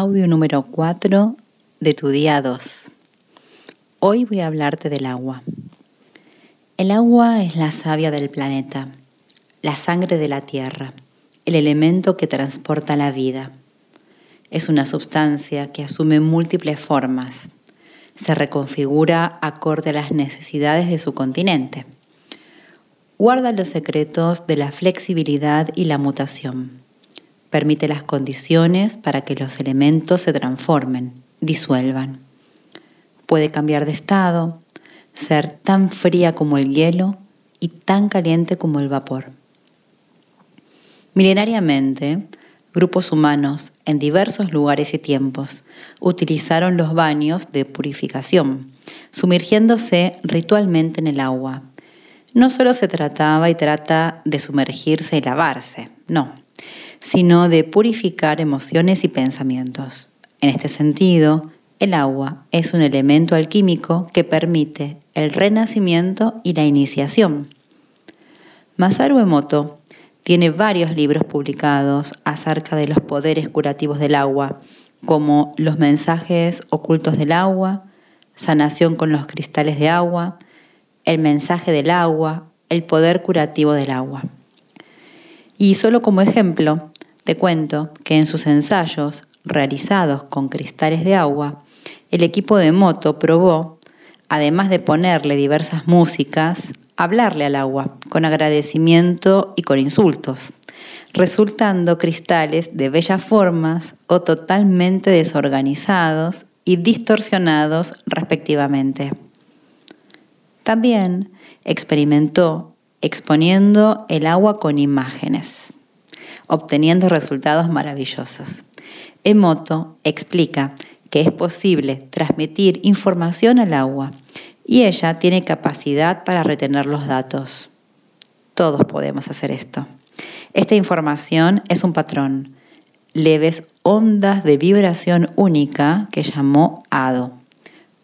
Audio número 4 de tu día 2. Hoy voy a hablarte del agua. El agua es la savia del planeta, la sangre de la tierra, el elemento que transporta la vida. Es una sustancia que asume múltiples formas. Se reconfigura acorde a las necesidades de su continente. Guarda los secretos de la flexibilidad y la mutación permite las condiciones para que los elementos se transformen, disuelvan. Puede cambiar de estado, ser tan fría como el hielo y tan caliente como el vapor. Milenariamente, grupos humanos en diversos lugares y tiempos utilizaron los baños de purificación, sumergiéndose ritualmente en el agua. No solo se trataba y trata de sumergirse y lavarse, no sino de purificar emociones y pensamientos. En este sentido, el agua es un elemento alquímico que permite el renacimiento y la iniciación. Masaru Emoto tiene varios libros publicados acerca de los poderes curativos del agua, como Los mensajes ocultos del agua, Sanación con los cristales de agua, El mensaje del agua, El poder curativo del agua. Y solo como ejemplo, te cuento que en sus ensayos realizados con cristales de agua, el equipo de moto probó, además de ponerle diversas músicas, hablarle al agua con agradecimiento y con insultos, resultando cristales de bellas formas o totalmente desorganizados y distorsionados respectivamente. También experimentó exponiendo el agua con imágenes, obteniendo resultados maravillosos. Emoto explica que es posible transmitir información al agua y ella tiene capacidad para retener los datos. Todos podemos hacer esto. Esta información es un patrón, leves ondas de vibración única que llamó ADO,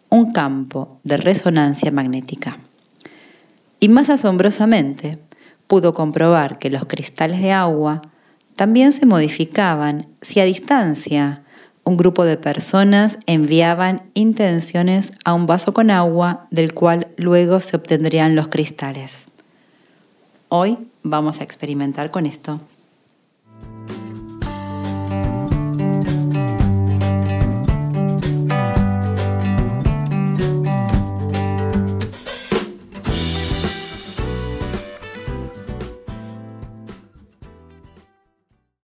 un campo de resonancia magnética. Y más asombrosamente, pudo comprobar que los cristales de agua también se modificaban si a distancia un grupo de personas enviaban intenciones a un vaso con agua del cual luego se obtendrían los cristales. Hoy vamos a experimentar con esto.